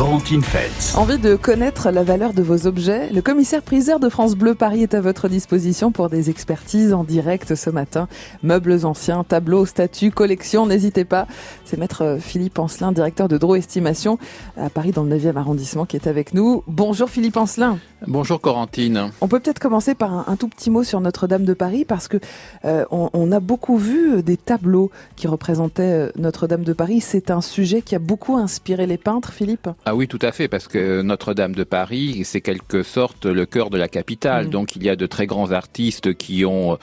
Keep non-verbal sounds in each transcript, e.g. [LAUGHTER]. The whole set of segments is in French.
Corentine Feltz. Envie de connaître la valeur de vos objets? Le commissaire priseur de France Bleu Paris est à votre disposition pour des expertises en direct ce matin. Meubles anciens, tableaux, statues, collections, n'hésitez pas. C'est maître Philippe Ancelin, directeur de Draw Estimation à Paris dans le 9e arrondissement qui est avec nous. Bonjour Philippe Ancelin. Bonjour Corentine. On peut peut-être commencer par un, un, tout petit mot sur Notre-Dame de Paris parce que euh, on, on, a beaucoup vu des tableaux qui représentaient euh, Notre-Dame de Paris. C'est un sujet qui a beaucoup inspiré les peintres, Philippe. Ah oui, tout à fait, parce que Notre-Dame de Paris, c'est quelque sorte le cœur de la capitale. Mmh. Donc il y a de très grands artistes qui ont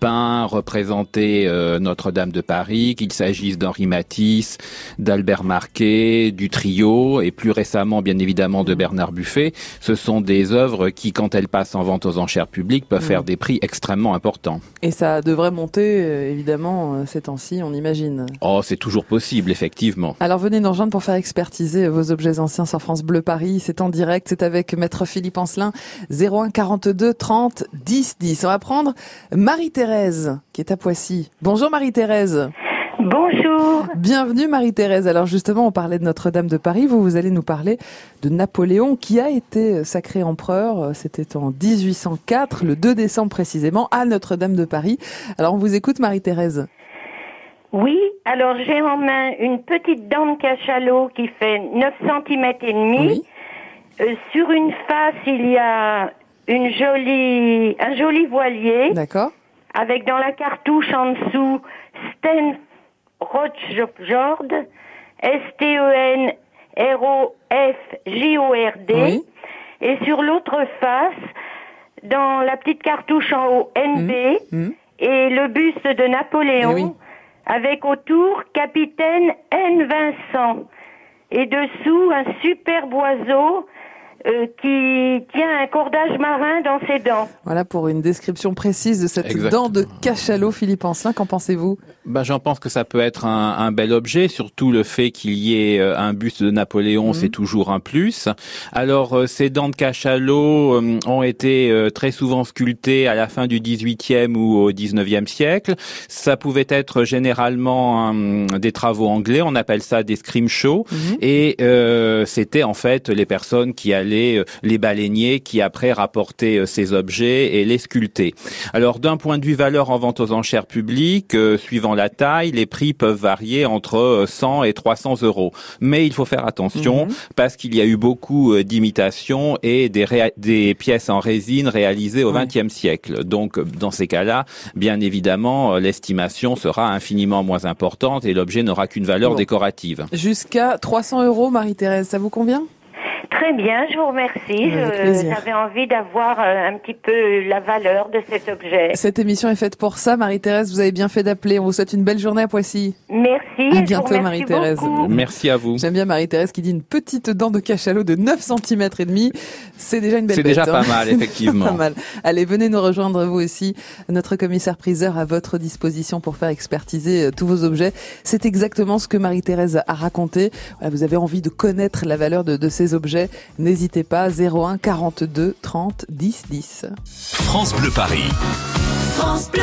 peint, représenté euh, Notre-Dame de Paris, qu'il s'agisse d'Henri Matisse, d'Albert Marquet, du trio, et plus récemment, bien évidemment, de Bernard Buffet. Ce sont des œuvres qui, quand elles passent en vente aux enchères publiques, peuvent mmh. faire des prix extrêmement importants. Et ça devrait monter, euh, évidemment, euh, ces temps-ci, on imagine. Oh, c'est toujours possible, effectivement. Alors venez nous rejoindre pour faire expertiser vos objets anciens sur France Bleu Paris. C'est en direct, c'est avec Maître Philippe Ancelin, 01 42 30 10 10. On va prendre Marie-Thérèse, qui est à Poissy. Bonjour Marie-Thérèse. Bonjour. Bienvenue Marie-Thérèse. Alors justement, on parlait de Notre-Dame de Paris. Vous, vous allez nous parler de Napoléon qui a été sacré empereur. C'était en 1804, le 2 décembre précisément, à Notre-Dame de Paris. Alors on vous écoute Marie-Thérèse. Oui, alors j'ai en main une petite dent de cachalot qui fait 9 cm et demi. Euh, sur une face, il y a une jolie, un joli voilier. D'accord. Avec dans la cartouche en dessous Sten Rothjord, S-T-E-N-R-O-F-J-O-R-D. Oui. Et sur l'autre face, dans la petite cartouche en haut, NB, Mmh. Mmh. et le buste de Napoléon, Eh oui. Avec autour capitaine N. Vincent. Et dessous, un superbe oiseau euh, qui tient un cordage marin dans ses dents. Voilà pour une description précise de cette Exactement. dent de cachalot, Philippe Ancelin. Qu'en pensez-vous Ben, j'en pense que ça peut être un, un bel objet, surtout le fait qu'il y ait euh, un buste de Napoléon, Mhm. c'est toujours un plus. Alors, euh, ces dents de cachalot euh, ont été euh, très souvent sculptées à la fin du 18e ou au 19e siècle. Ça pouvait être généralement un- des travaux anglais, on appelle ça des scrim shows. Mhm. Et euh, c'était en fait les personnes qui allaient, euh, les baleiniers, qui après rapportaient euh, ces objets et les sculptaient. Alors d'un point de vue valeur en vente aux enchères publiques, euh, suivant la taille, les prix peuvent varier entre euh, 100 et 300 euros. Mais il faut faire attention Mhm. parce qu'il y a eu beaucoup d'imitations et des, pièces en résine réalisées au Ouais. XXe siècle. Donc dans ces cas-là, bien évidemment, l'estimation sera infiniment moins importante et l'objet n'aura qu'une valeur Bon. décorative. Jusqu'à 300 euros, Marie-Thérèse, ça vous convient? Très bien, je vous remercie. J'avais envie d'avoir euh, un petit peu la valeur de cet objet. Cette émission est faite pour ça, Marie-Thérèse. Vous avez bien fait d'appeler. On vous souhaite une belle journée à Poissy. Merci. À bientôt, Marie-Thérèse. Merci à vous. J'aime bien Marie-Thérèse qui dit une petite dent de cachalot de 9 cm et demi. C'est déjà une belle C'est déjà hein. pas mal, effectivement. [LAUGHS] pas mal. Allez, venez nous rejoindre vous aussi. Notre commissaire priseur à votre disposition pour faire expertiser euh, tous vos objets. C'est exactement ce que Marie-Thérèse a raconté. Voilà, vous avez envie de connaître la valeur de, de ces objets. N'hésitez pas. 01 42 30 10 10. France Bleu Paris. France Bleu.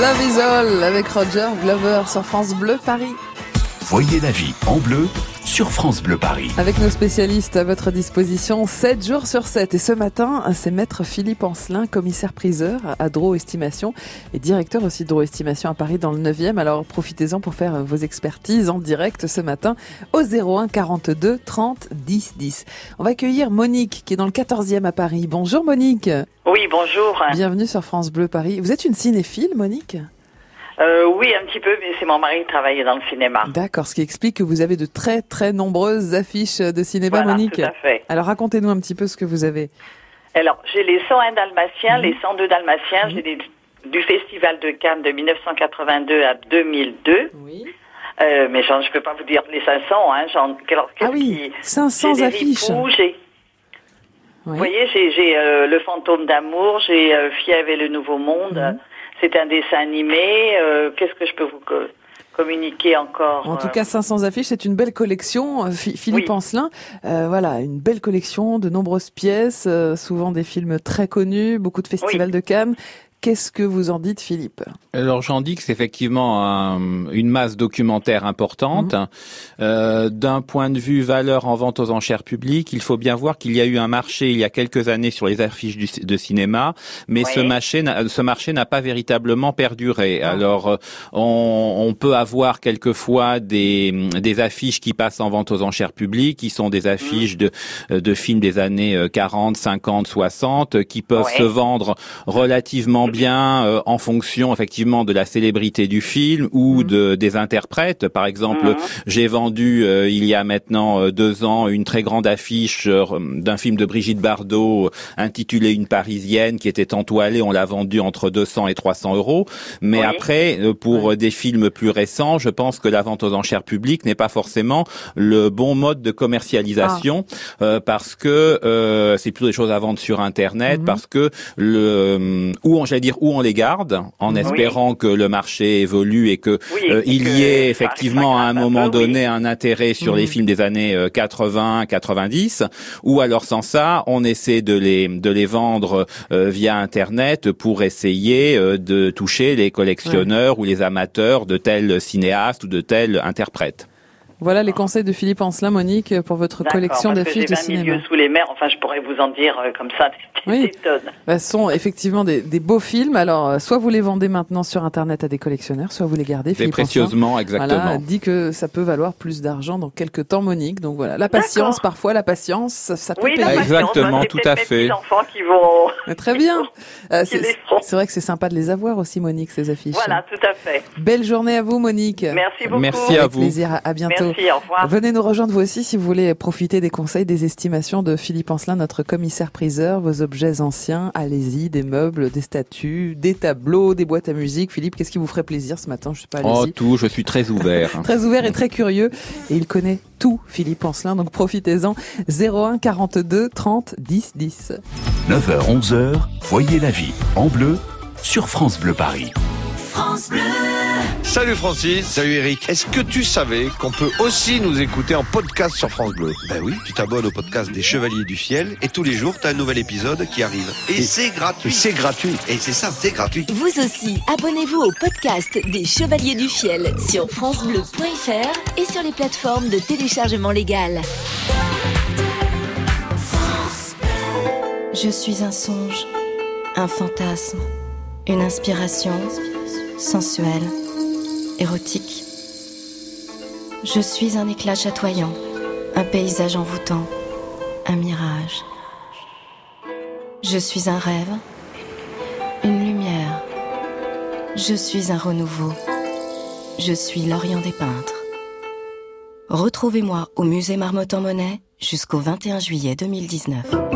Love is avec Roger Glover sur France Bleu Paris. Voyez la vie en bleu sur France Bleu Paris. Avec nos spécialistes à votre disposition, 7 jours sur 7. Et ce matin, c'est maître Philippe Ancelin, commissaire priseur à Draw Estimation et directeur aussi de Draw Estimation à Paris dans le 9e. Alors profitez-en pour faire vos expertises en direct ce matin au 01 42 30 10 10. On va accueillir Monique qui est dans le 14e à Paris. Bonjour Monique. Oui, bonjour. Bienvenue sur France Bleu Paris. Vous êtes une cinéphile Monique? Euh, oui, un petit peu, mais c'est mon mari qui travaillait dans le cinéma. D'accord, ce qui explique que vous avez de très très nombreuses affiches de cinéma Voilà, Monique. tout à fait. Alors racontez-nous un petit peu ce que vous avez. Alors, j'ai les 101 dalmatiens, Mhm. les 102 dalmatiens, j'ai des- du Festival de Cannes de 1982 à 2002. Oui. Euh, mais je peux pas vous dire les 500, hein. Ah oui, qui- 500 j'ai des affiches. ripoux, j'ai, Oui. vous voyez, j'ai, j'ai euh, Le Fantôme d'amour, j'ai euh, Fièvre et le Nouveau Monde. Mhm. C'est un dessin animé. Euh, qu'est-ce que je peux vous co- communiquer encore En tout euh, cas, 500 affiches, c'est une belle collection. euh, Phi- Philippe Oui. Ancelin, euh, voilà, une belle collection de nombreuses pièces, euh, souvent des films très connus, beaucoup de festivals de Cannes. Qu'est-ce que vous en dites, Philippe? Alors j'en dis que c'est effectivement un- une masse documentaire importante. Euh, D'un point de vue valeur en vente aux enchères publiques, il faut bien voir qu'il y a eu un marché il y a quelques années sur les affiches du- de cinéma, mais Oui. ce marché, n'a- ce marché n'a pas véritablement perduré. Alors euh, on, on peut avoir quelquefois des, des affiches qui passent en vente aux enchères publiques, qui sont des affiches de, de films des années euh, 40, 50, 60, qui peuvent Ouais. se vendre relativement bien euh, en fonction effectivement de la célébrité du film ou de des interprètes. Par exemple, Mhm. j'ai vendu euh, il y a maintenant euh, deux ans une très grande affiche euh, d'un film de Brigitte Bardot euh, intitulé Une Parisienne qui était entoilée. On l'a vendu entre 200 et 300 euros. Mais Oui. après, pour des films plus récents, je pense que la vente aux enchères publiques n'est pas forcément le bon mode de commercialisation euh, parce que euh, c'est plutôt des choses à vendre sur Internet Mhm. parce que le où on où on les garde en espérant que le marché évolue et que Oui, euh, il que y ait effectivement à un moment oui. donné un intérêt sur les Mhm. films des années euh, 80, 90 ou alors sans ça, on essaie de les de les vendre euh, via internet pour essayer euh, de toucher les collectionneurs ou les amateurs de tels cinéastes ou de tels interprètes. Voilà les conseils de Philippe Ancelin, Monique, pour votre collection d'affiches de 20 000 cinéma. sous les mers. Enfin, je pourrais vous en dire euh, comme ça des, Oui. des tonnes. Bah, Ce sont effectivement des, des beaux films. Alors, euh, soit vous les vendez maintenant sur Internet à des collectionneurs, soit vous les gardez. C'est Philippe Ancelin. précieusement exactement. Voilà, dit que ça peut valoir plus d'argent dans quelques temps, Monique. Donc voilà, la patience, parfois la patience, ça, ça peut Oui, la payer. Exactement, c'est tout à fait. petits enfants qui vont. Mais Très bien. Euh, c'est vrai que c'est sympa de les avoir aussi, Monique, ces affiches. Voilà, tout à fait. Belle journée à vous, Monique. Merci beaucoup. Merci à Avec vous. plaisir. À, bientôt. Merci, au revoir. Venez nous rejoindre vous aussi si vous voulez profiter des conseils, des estimations de Philippe Ancelin, notre commissaire priseur. Vos objets anciens, allez-y, des meubles, des statues, des tableaux, des boîtes à musique. Philippe, qu'est-ce qui vous ferait plaisir ce matin? Je sais pas, Oh tout, je suis très ouvert. [LAUGHS] Très ouvert et très curieux. Et il connaît tout, Philippe Ancelin. Donc profitez-en. 01 42 30 10 10. 9h, 11h, voyez la vie en bleu sur France Bleu Paris. Salut Francis, salut Eric. Est-ce que tu savais qu'on peut aussi nous écouter en podcast sur France Bleu? Ben oui, tu t'abonnes au podcast des Chevaliers du Ciel et tous les jours t'as un nouvel épisode qui arrive. Et, c'est gratuit. C'est gratuit. Et c'est ça, c'est gratuit. Vous aussi, abonnez-vous au podcast des Chevaliers du Fiel sur francebleu.fr et sur les plateformes de téléchargement légal. Je suis un songe, un fantasme, une inspiration sensuelle, érotique. Je suis un éclat chatoyant, un paysage envoûtant, un mirage. Je suis un rêve, une lumière. Je suis un renouveau. Je suis l'Orient des peintres. Retrouvez-moi au musée Marmottan en Monet jusqu'au 21 juillet 2019.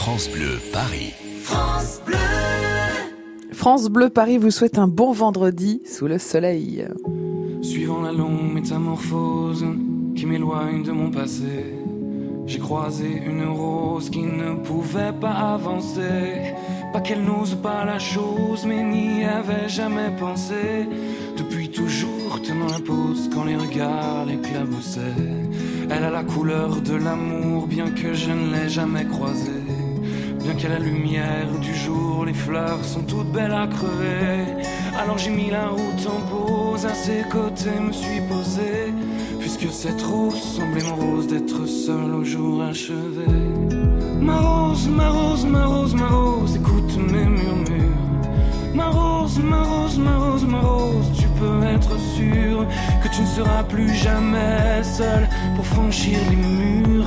France Bleu Paris. France Bleu Paris vous souhaite un bon vendredi sous le soleil. Suivant la longue métamorphose qui m'éloigne de mon passé, j'ai croisé une rose qui ne pouvait pas avancer. Pas qu'elle n'ose pas la chose, mais n'y avait jamais pensé. Depuis toujours tenant la pose quand les regards l'éclaboussaient. Elle a la couleur de l'amour, bien que je ne l'ai jamais croisée. Qu'à la lumière du jour, les fleurs sont toutes belles à crever. Alors j'ai mis la route en pause, à ses côtés me suis posé. Puisque cette rose semblait morose d'être seule au jour achevé. Ma rose, ma rose, ma rose, ma rose, écoute mes murmures. Ma rose, ma rose, ma rose, ma rose, tu peux être sûr que tu ne seras plus jamais seule pour franchir les murs.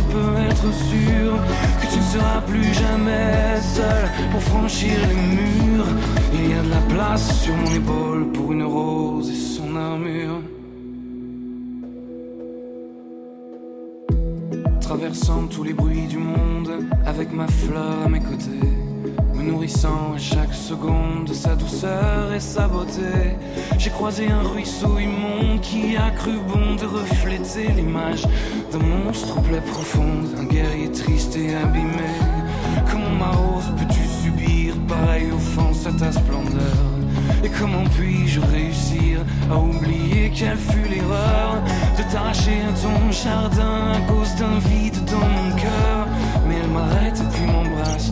peux être sûr que tu ne seras plus jamais seul pour franchir les murs. Il y a de la place sur mon épaule pour une rose et son armure. Traversant tous les bruits du monde avec ma fleur à mes côtés, nourrissant à chaque seconde de sa douceur et sa beauté. J'ai croisé un ruisseau immonde qui a cru bon de refléter l'image d'un monstre aux plaies profondes, un guerrier triste et abîmé. Comment ma rose peux-tu subir pareille offense à ta splendeur? Et comment puis-je réussir à oublier quelle fut l'erreur de t'arracher à ton jardin à cause d'un vide dans mon cœur? Mais elle m'arrête et puis m'embrasse,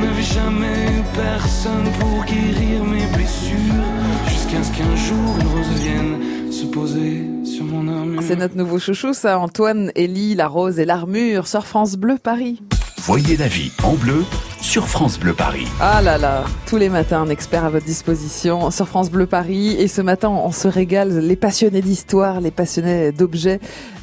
n'avais jamais eu personne pour guérir mes blessures. Jusqu'à ce qu'un jour une rose vienne se poser sur mon armure. C'est notre nouveau chouchou, ça, Antoine, Élie, la rose et l'armure, sur France Bleu Paris. Voyez la vie en bleu sur France Bleu Paris. Ah là là, tous les matins, un expert à votre disposition sur France Bleu Paris. Et ce matin, on se régale. Les passionnés d'histoire, les passionnés d'objets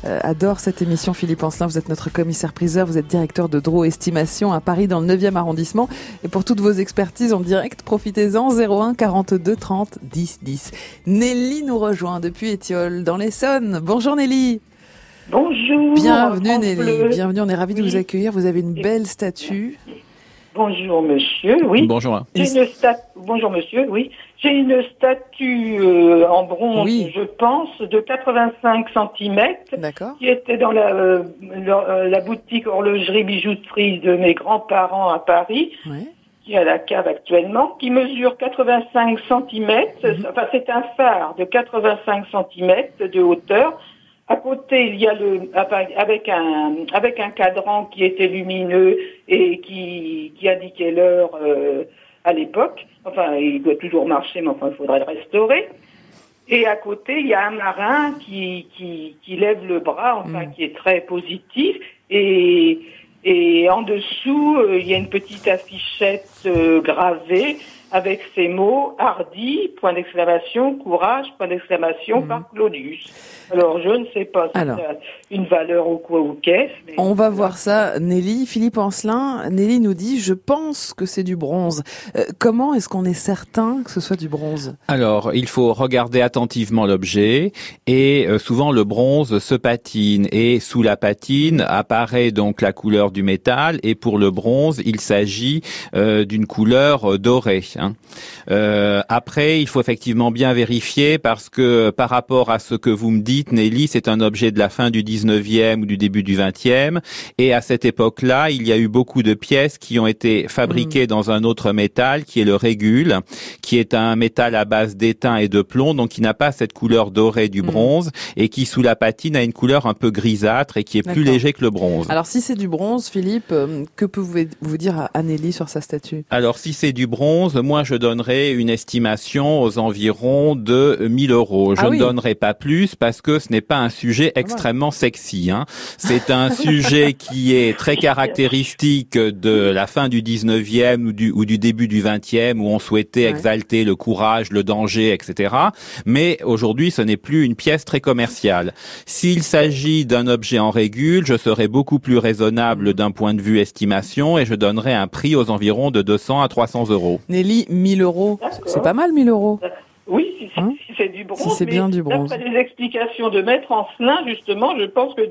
euh, adorent cette émission. Philippe Ancelin, vous êtes notre commissaire-priseur, vous êtes directeur de Draw Estimation à Paris dans le 9e arrondissement. Et pour toutes vos expertises en direct, profitez-en 01 42 30 10 10. Nelly nous rejoint depuis Étiole dans l'Essonne. Bonjour Nelly. Bonjour. Bienvenue Nelly, bienvenue, on est ravis de vous accueillir. Vous avez une belle statue. Bonjour monsieur, oui. Bonjour. J'ai une Bonjour monsieur, oui. J'ai une statue euh, en bronze, Oui. je pense, de 85 cm D'accord. qui était dans la, euh, la, euh, la boutique horlogerie bijouterie de mes grands-parents à Paris, qui est à la cave actuellement, qui mesure 85 cm. Mhm. Enfin, c'est un phare de 85 cm de hauteur. À côté, il y a le avec un avec un cadran qui était lumineux et qui qui indiquait l'heure euh, à l'époque. Enfin, il doit toujours marcher, mais enfin, il faudrait le restaurer. Et à côté, il y a un marin qui qui, qui lève le bras, enfin, qui est très positif. Et et en dessous, euh, il y a une petite affichette euh, gravée avec ces mots hardi, point d'exclamation, courage, point d'exclamation, par Claudius. Alors, je ne sais pas si Alors. ça a une valeur ou quoi ou qu'est-ce, mais On va voir ça, Nelly. Philippe Ancelin, Nelly nous dit, je pense que c'est du bronze. Euh, comment est-ce qu'on est certain que ce soit du bronze? Alors, il faut regarder attentivement l'objet et euh, souvent le bronze se patine et sous la patine apparaît donc la couleur du métal et pour le bronze, il s'agit euh, d'une couleur euh, dorée. Hein. Euh, après, il faut effectivement bien vérifier parce que par rapport à ce que vous me dites, Nelly, c'est un objet de la fin du 19e ou du début du 20e et à cette époque-là, il y a eu beaucoup de pièces qui ont été fabriquées dans un autre métal qui est le régule, qui est un métal à base d'étain et de plomb, donc qui n'a pas cette couleur dorée du bronze et qui sous la patine a une couleur un peu grisâtre et qui est plus léger que le bronze. Alors, si c'est du bronze, Philippe, euh, que pouvez-vous dire à Nelly sur sa statue? Alors si c'est du bronze, moi je donnerais une estimation aux environs de 1000 euros. Je Ah ne donnerai pas plus parce que ce n'est pas un sujet extrêmement sexy. Hein. C'est [LAUGHS] un sujet qui est très caractéristique de la fin du 19e ou du, ou du début du 20e où on souhaitait Ouais. exalter le courage, le danger, etc. Mais aujourd'hui ce n'est plus une pièce très commerciale. S'il s'agit d'un objet en régule, je serais beaucoup plus Mm. raisonnable d'un point de vue estimation et je donnerais un prix aux environs de 200 à 300 euros. Nelly, 1000 euros. C'est pas mal, 1000 euros. oui, si, si- si c'est du bronze. Hein Si c'est bien du bronze. D'après les explications de Maître Ancelin, justement, je pense que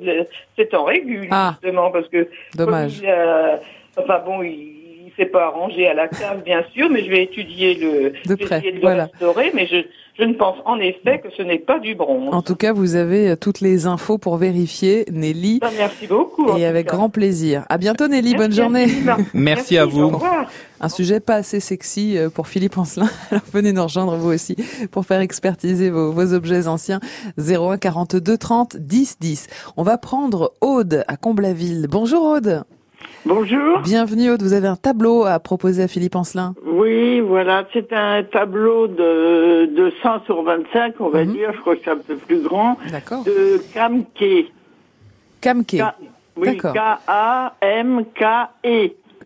c'est en régule, Ah. justement, parce que Dommage. comme il a- enfin bon, il, il s'est pas arrangé à la cave, bien sûr, mais je vais étudier le, De je vais près, essayer de le voilà. restaurer, mais je, je ne pense en effet que ce n'est pas du bronze. En tout cas, vous avez euh, toutes les infos pour vérifier, Nelly. Ben, merci beaucoup. Et avec cas. grand plaisir. À bientôt, Nelly. Bonne journée. Merci à vous. Au revoir. Un sujet pas assez sexy euh, pour Philippe Ancelin. [LAUGHS] Alors venez nous rejoindre vous aussi pour faire expertiser vos, vos objets anciens. 01 42 30 10 10. On va prendre Aude à Comblaville. Bonjour Aude. Bonjour. Bienvenue Aude. Vous avez un tableau à proposer à Philippe Ancelin. Oui, voilà, c'est un tableau de, de 100 sur 25, on va Mhm. dire, je crois que c'est un peu plus grand, D'accord. de Kamke. Kamke. Oui. K-A-M-K-E.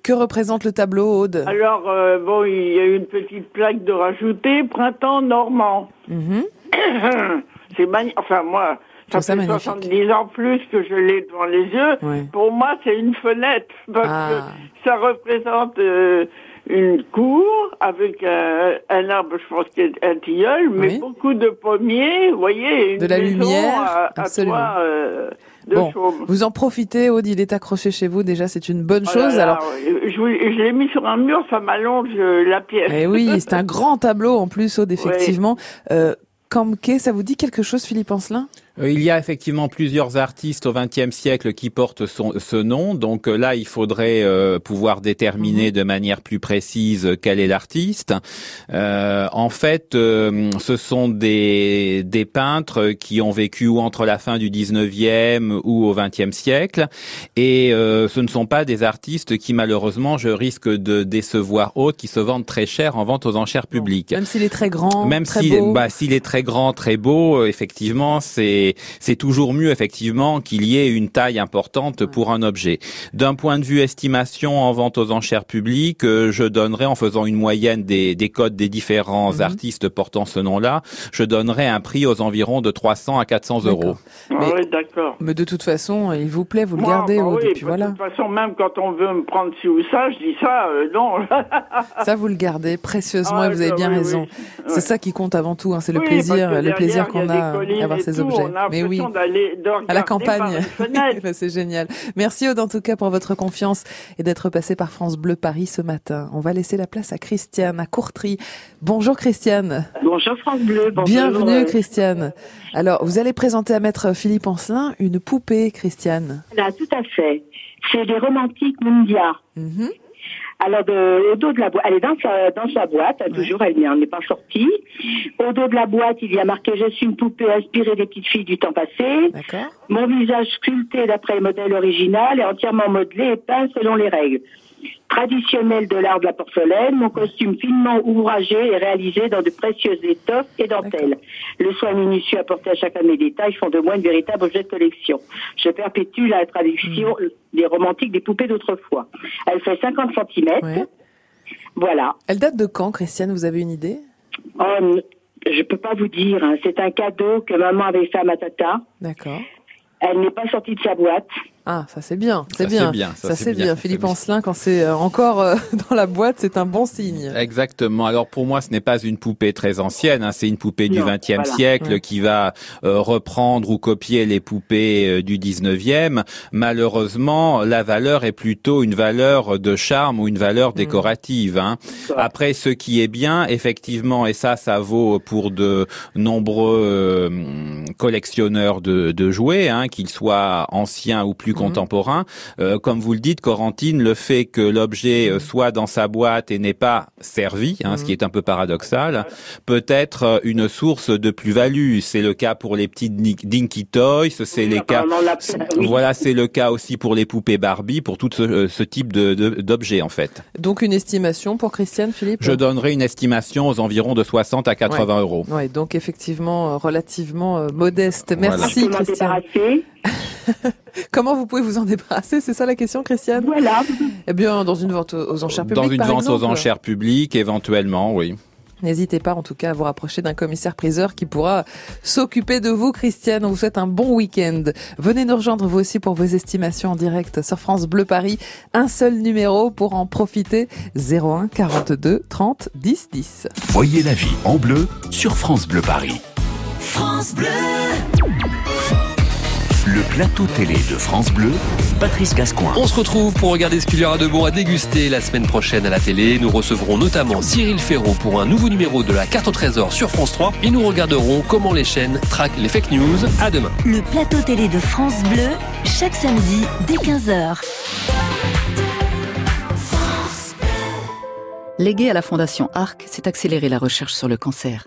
Que représente le tableau Aude? Alors, euh, bon, il y a une petite plaque de rajouter, printemps normand. Mhm. [COUGHS] c'est magnifique, enfin moi, ça fait magnifique. 70 ans plus que je l'ai devant les yeux. Ouais. Pour moi, c'est une fenêtre, parce Ah. que ça représente euh, une cour avec un, un arbre, je pense qu'il est un tilleul, mais Oui. beaucoup de pommiers, vous voyez, et une De la lumière, à, à absolument. euh, de Bon, chaume. vous en profitez Aude, il est accroché chez vous. Déjà, c'est une bonne Oh chose. là, Alors, je, je l'ai mis sur un mur, ça m'allonge euh, la pièce. Eh oui, c'est un grand tableau en plus, Aude, [LAUGHS] effectivement. Euh, Kamke, ça vous dit quelque chose, Philippe Ancelin? Euh, Il y a effectivement plusieurs artistes au XXe siècle qui portent son- ce nom. Donc euh, là, il faudrait euh, pouvoir déterminer de manière plus précise euh, quel est l'artiste. Euh, en fait, euh, ce sont des, des peintres qui ont vécu ou entre la fin du XIXe ou au XXe siècle. Et euh, ce ne sont pas des artistes qui, malheureusement, je risque de décevoir autres, qui se vendent très cher en vente aux enchères publiques. Même s'il est très grand, Même très si, beau. bah, s'il est très grand, très beau, euh, effectivement, c'est c'est toujours mieux effectivement qu'il y ait une taille importante pour un objet. D'un point de vue estimation en vente aux enchères publiques, euh, je donnerais en faisant une moyenne des, des codes des différents Mhm. artistes portant ce nom-là, je donnerais un prix aux environs de 300 à 400 euros. Ah Mais- oui, d'accord. Mais de toute façon, il vous plaît, vous le Moi, gardez, bah Aude, oui, et puis bah, voilà. De toute façon, même quand on veut me prendre ci ou ça, je dis ça, euh, non. [LAUGHS] Ça, vous le gardez précieusement Ah, et vous avez bien oui, raison. oui. C'est Ouais. ça qui compte avant tout, hein, c'est le Oui, plaisir, le plaisir qu'on a à avoir ces tout, objets. On a Mais oui. l'impression d'aller À la campagne. [LAUGHS] Bah, c'est génial. Merci Aude en tout cas pour votre confiance et d'être passé par France Bleu Paris ce matin. On va laisser la place à Christiane à Courtry. Bonjour Christiane. Bonjour France Bleu. Bonjour, Bienvenue Christiane. Alors, vous allez présenter à maître Philippe Ancelin une poupée Christiane. Là, tout à fait. C'est les romantiques Mundia. Mhm. Alors, de- au dos de la boîte, elle est dans sa, dans sa boîte, toujours, elle n'en est pas sortie. Au dos de la boîte, il y a marqué « Je suis une poupée inspirée des petites filles du temps passé ». Mon visage sculpté d'après le modèle original et entièrement modelé et peint selon les règles. Traditionnel de l'art de la porcelaine, mon costume finement ouvragé et réalisé dans de précieuses étoffes et dentelles. Le soin minutieux apporté à chacun de mes détails font de moi une véritable objet de collection. Je perpétue la tradition des romantiques des poupées d'autrefois. Elle fait 50 cm. Voilà. Elle date de quand, Christiane? Vous avez une idée? Oh, je peux pas vous dire. hein. C'est un cadeau que maman avait fait à ma tata. D'accord. Elle n'est pas sortie de sa boîte. Ah, ça c'est bien, c'est Ça, bien. c'est bien, ça, ça c'est bien, Philippe. Ancelin, quand c'est euh, encore euh, [LAUGHS] dans la boîte, c'est un bon signe. Exactement. Alors pour moi, ce n'est pas une poupée très ancienne. hein. C'est une poupée du XXe voilà. siècle Ouais. qui va euh, reprendre ou copier les poupées euh, du XIXe. Malheureusement, la valeur est plutôt une valeur de charme ou une valeur décorative. hein. Après, ce qui est bien, effectivement, et ça, ça vaut pour de nombreux euh, collectionneurs de, de jouets, hein, qu'ils soient anciens ou plus contemporains. Euh, comme vous le dites, Corentine, le fait que l'objet euh, soit dans sa boîte et n'est pas servi, hein, ce qui est un peu paradoxal, peut être euh, une source de plus-value. C'est le cas pour les petites Ni- Dinky Toys, c'est les cas, [LAUGHS] voilà, c'est le cas aussi pour les poupées Barbie, pour tout ce, ce type de, de- d'objets en fait. Donc une estimation pour Christiane, Philippe? Je donnerai une estimation aux environs de 60 à 80 Ouais. euros. Ouais, donc effectivement relativement euh, modeste. Merci Christiane. [LAUGHS] [LAUGHS] Comment vous pouvez vous en débarrasser C'est ça la question, Christiane? Voilà. Eh bien, dans une vente aux enchères publiques. Dans une par vente aux enchères publiques, éventuellement, oui. N'hésitez pas en tout cas à vous rapprocher d'un commissaire-priseur qui pourra s'occuper de vous, Christiane. On vous souhaite un bon week-end. Venez nous rejoindre vous aussi pour vos estimations en direct sur France Bleu Paris. Un seul numéro pour en profiter. 01 42 30 10 10. Voyez la vie en bleu sur France Bleu Paris. France Bleu. Le plateau télé de France Bleu, Patrice Gascoin. On se retrouve pour regarder ce qu'il y aura de bon à déguster la semaine prochaine à la télé. Nous recevrons notamment Cyril Ferraud pour un nouveau numéro de la carte au trésor sur France 3 et nous regarderons comment les chaînes traquent les fake news. À demain. Le plateau télé de France Bleu, chaque samedi dès 15h. Légué à la Fondation ARC, c'est accélérer la recherche sur le cancer.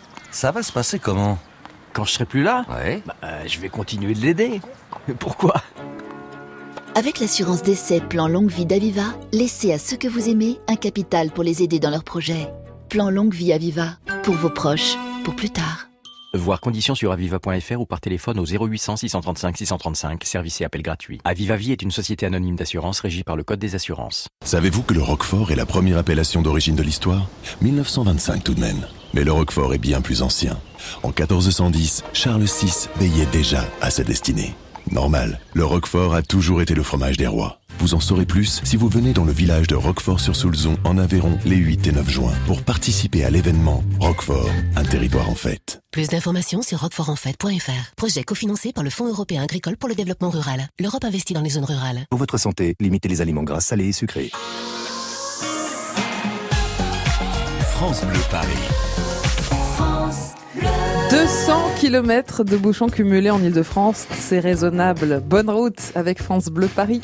ça va se passer comment Quand je serai plus là Ouais. Bah, euh, je vais continuer de l'aider. [LAUGHS] Pourquoi? Avec l'assurance d'essai Plan Longue Vie d'Aviva, laissez à ceux que vous aimez un capital pour les aider dans leurs projets. Plan Longue Vie Aviva, pour vos proches, pour plus tard. Voir conditions sur aviva.fr ou par téléphone au 0800 635 635, service et appel gratuit. Aviva Vie est une société anonyme d'assurance régie par le Code des assurances. Savez-vous que le Roquefort est la première appellation d'origine de l'histoire? 1925 tout de même. Mais le Roquefort est bien plus ancien. En 1410, Charles VI veillait déjà à sa destinée. Normal, le Roquefort a toujours été le fromage des rois. Vous en saurez plus si vous venez dans le village de Roquefort-sur-Soulzon en Aveyron les 8 et 9 juin pour participer à l'événement Roquefort, un territoire en fête. Plus d'informations sur roquefortenfait.fr. Projet cofinancé par le Fonds européen agricole pour le développement rural. L'Europe investit dans les zones rurales. Pour votre santé, limitez les aliments gras, salés et sucrés. France Bleu Paris. 200 km de bouchons cumulés en Ile-de-France, c'est raisonnable. Bonne route avec France Bleu Paris.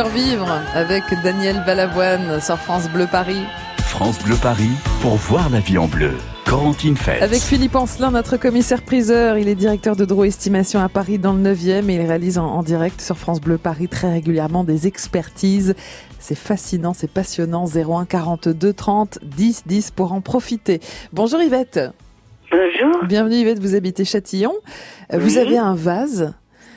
Survivre avec Daniel Balavoine sur France Bleu Paris. France Bleu Paris pour voir la vie en bleu. Corentine Feltz. Avec Philippe Ancelin, notre commissaire priseur, il est directeur de Draw Estimation à Paris dans le 9e et il réalise en, en direct sur France Bleu Paris très régulièrement des expertises. C'est fascinant, c'est passionnant. 01 42 30 10 10 pour en profiter. Bonjour Yvette. Bonjour. Bienvenue Yvette, vous habitez Châtillon. Vous Oui. avez un vase.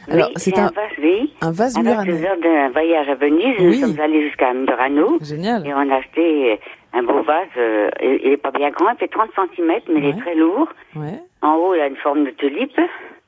Alors, oui, c'est un, un, vase, oui. un vase l'heure d'un voyage à Venise, Oui. nous sommes allés jusqu'à Murano. Génial. Et on a acheté un beau vase. euh, il il est pas bien grand, il fait 30 cm, mais il est très lourd. Ouais. En haut, il a une forme de tulipe.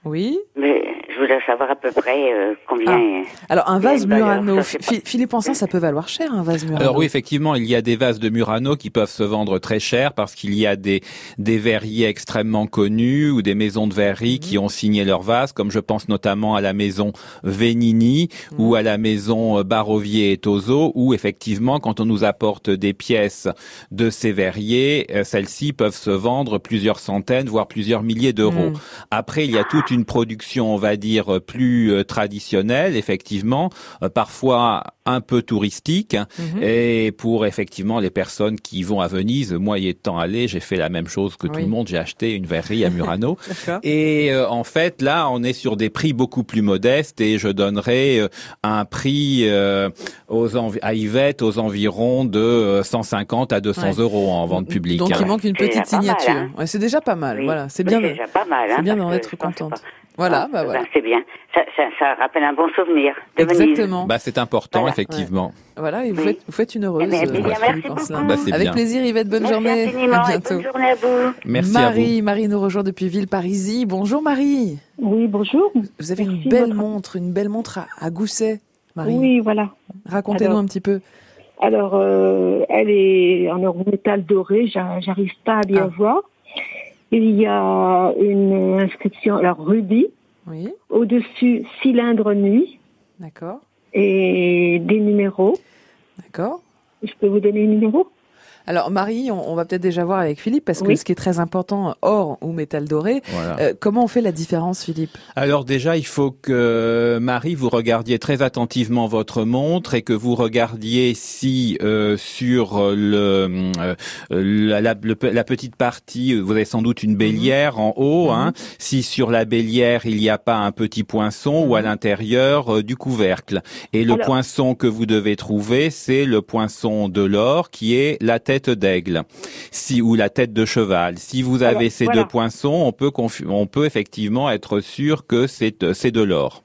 Oui. Mais je voudrais savoir à peu près euh, combien. euh, Alors, un vase Murano. ça, Philippe Ancelin, ça peut valoir cher, un vase Murano. Alors oui, effectivement, il y a des vases de Murano qui peuvent se vendre très cher parce qu'il y a des, des verriers extrêmement connus ou des maisons de verrerie qui ont signé leurs vases, comme je pense notamment à la maison Venini ou à la maison euh, Barovier et Tozo, où effectivement, quand on nous apporte des pièces de ces verriers, euh, celles-ci peuvent se vendre plusieurs centaines, voire plusieurs milliers d'euros. Mm. Après, il y a toute une production, on va dire, plus euh, traditionnelle, effectivement, euh, parfois un peu touristique, Mhm. et pour effectivement les personnes qui vont à Venise, moi y étant allé, j'ai fait la même chose que tout le monde, j'ai acheté une verrerie à Murano. [LAUGHS] Et euh, en fait, là, on est sur des prix beaucoup plus modestes et je donnerai euh, un prix euh, aux à Yvette aux environs de euh, 150 à 200 Ouais. euros en vente publique. Donc, hein. il manque une petite signature. hein. Ouais, c'est déjà pas mal. Voilà, c'est oui, bien. c'est de- déjà pas mal, hein, C'est bien d'en être contente. Voilà, bah ben, voilà. c'est bien. Ça, ça, ça rappelle un bon souvenir de Venise. Exactement. Bah, c'est important, effectivement. Voilà, et vous, Oui. faites, vous faites une heureuse. Eh bien, euh, bien, merci. Bah, Avec bien. plaisir, Yvette. Bonne Merci journée. infiniment À et bientôt. bonne journée à vous. Merci à Marie, Marie nous rejoint depuis Villeparisis. Bonjour Marie. Oui, bonjour. Vous avez une belle votre- montre, une belle montre à, à gousset, Marie. Oui, voilà. Racontez-nous un petit peu. Alors, euh, elle est en or métal doré, j'a- j'arrive pas à bien Ah. voir. Il y a une inscription, alors rubis, Oui, au-dessus cylindre nuit d'accord. et des numéros. D'accord. Je peux vous donner les numéros? Alors Marie, on, on va peut-être déjà voir avec Philippe parce que Oui. ce qui est très important, or ou métal doré, Voilà. euh, comment on fait la différence, Philippe? Alors déjà, il faut que Marie, vous regardiez très attentivement votre montre et que vous regardiez si euh, sur le, euh, la, la- le- la petite partie, vous avez sans doute une bélière en haut, hein, si sur la bélière il n'y a pas un petit poinçon ou à l'intérieur euh, du couvercle. Et le Alors- poinçon que vous devez trouver, c'est le poinçon de l'or qui est la tête d'aigle, si ou la tête de cheval. Si vous avez Alors, ces voilà. deux poinçons, on peut on peut effectivement être sûr que c'est euh, c'est de l'or.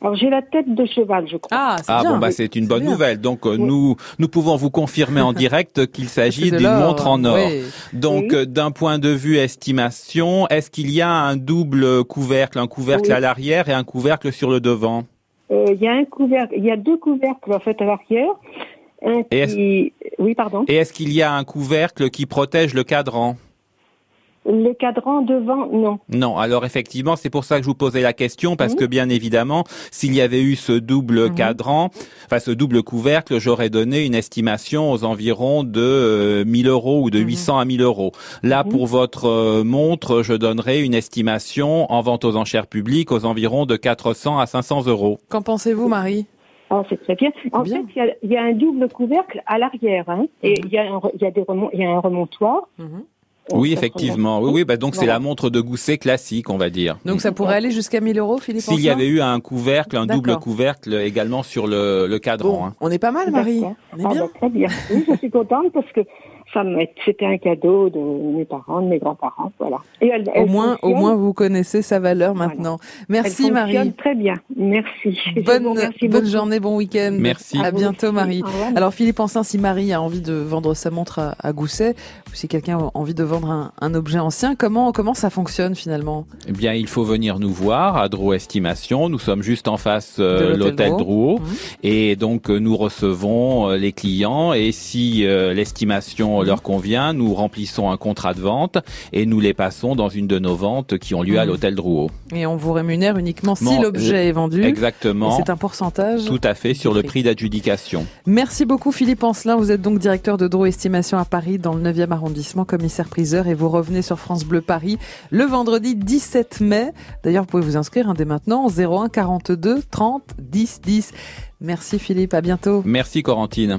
Alors, j'ai la tête de cheval, je crois. Ah, Ah bon bah c'est une bonne nouvelle. Donc euh, nous nous pouvons vous confirmer en [LAUGHS] direct qu'il s'agit d'une montre en or. oui. Donc Oui. euh, d'un point de vue estimation, est-ce qu'il y a un double couvercle, un couvercle Oui. à l'arrière et un couvercle sur le devant? Euh, Il y a un couvercle, il y a deux couvercles en fait à l'arrière. Et est-ce- qui... Oui, pardon. Et est-ce qu'il y a un couvercle qui protège le cadran? Le cadran devant, non. Non, alors effectivement, c'est pour ça que je vous posais la question, parce que bien évidemment, s'il y avait eu ce double cadran, enfin ce double couvercle, j'aurais donné une estimation aux environs de euh, 1000 euros ou de 800 à 1000 euros. Là, pour votre euh, montre, je donnerai une estimation en vente aux enchères publiques aux environs de 400 à 500 euros. Qu'en pensez-vous, Marie? Ah, c'est très bien. En fait, il y a, il y a un double couvercle à l'arrière, hein, et il y a un, re- il y a des remon- il y a un remontoir. Oui, ça se effectivement. Oui, oui, bah donc c'est la montre de gousset classique, on va dire. Donc ça pourrait aller jusqu'à 1000 euros, Philippe S'il y avait eu un couvercle, un double couvercle également sur le, le cadran. hein. On est pas mal, Marie. D'accord. On est Ah, bien. bah, très bien. Oui, je suis contente parce que c'était un cadeau de mes parents, de mes grands-parents, voilà. Et elle, Au moins, au moins, vous connaissez sa valeur maintenant. Merci Elle Marie. fonctionne Très bien, merci. [LAUGHS] Bonne, bonne journée, bon week-end. Merci. À bientôt, aussi. Marie. Alors, Philippe Ancin, si Marie a envie de vendre sa montre à, à Gousset, ou si quelqu'un a envie de vendre un, un objet ancien, comment, comment ça fonctionne finalement? Eh bien, il faut venir nous voir à Drouot Estimation. Nous sommes juste en face euh, De l'hôtel Drouot. Drouot. Et donc, euh, nous recevons euh, les clients. Et si euh, l'estimation leur convient, nous remplissons un contrat de vente et nous les passons dans une de nos ventes qui ont lieu à Mhm. l'hôtel Drouot. Et on vous rémunère uniquement si Bon, l'objet euh, est vendu. Exactement. C'est un pourcentage. Tout à fait sur le prix. prix d'adjudication. Merci beaucoup Philippe Ancelin. Vous êtes donc directeur de Drouot Estimation à Paris dans le 9e arrondissement, commissaire priseur et vous revenez sur France Bleu Paris le vendredi 17 mai. D'ailleurs, vous pouvez vous inscrire hein, dès maintenant 01 42 30 10 10. Merci Philippe, à bientôt. Merci Corentine.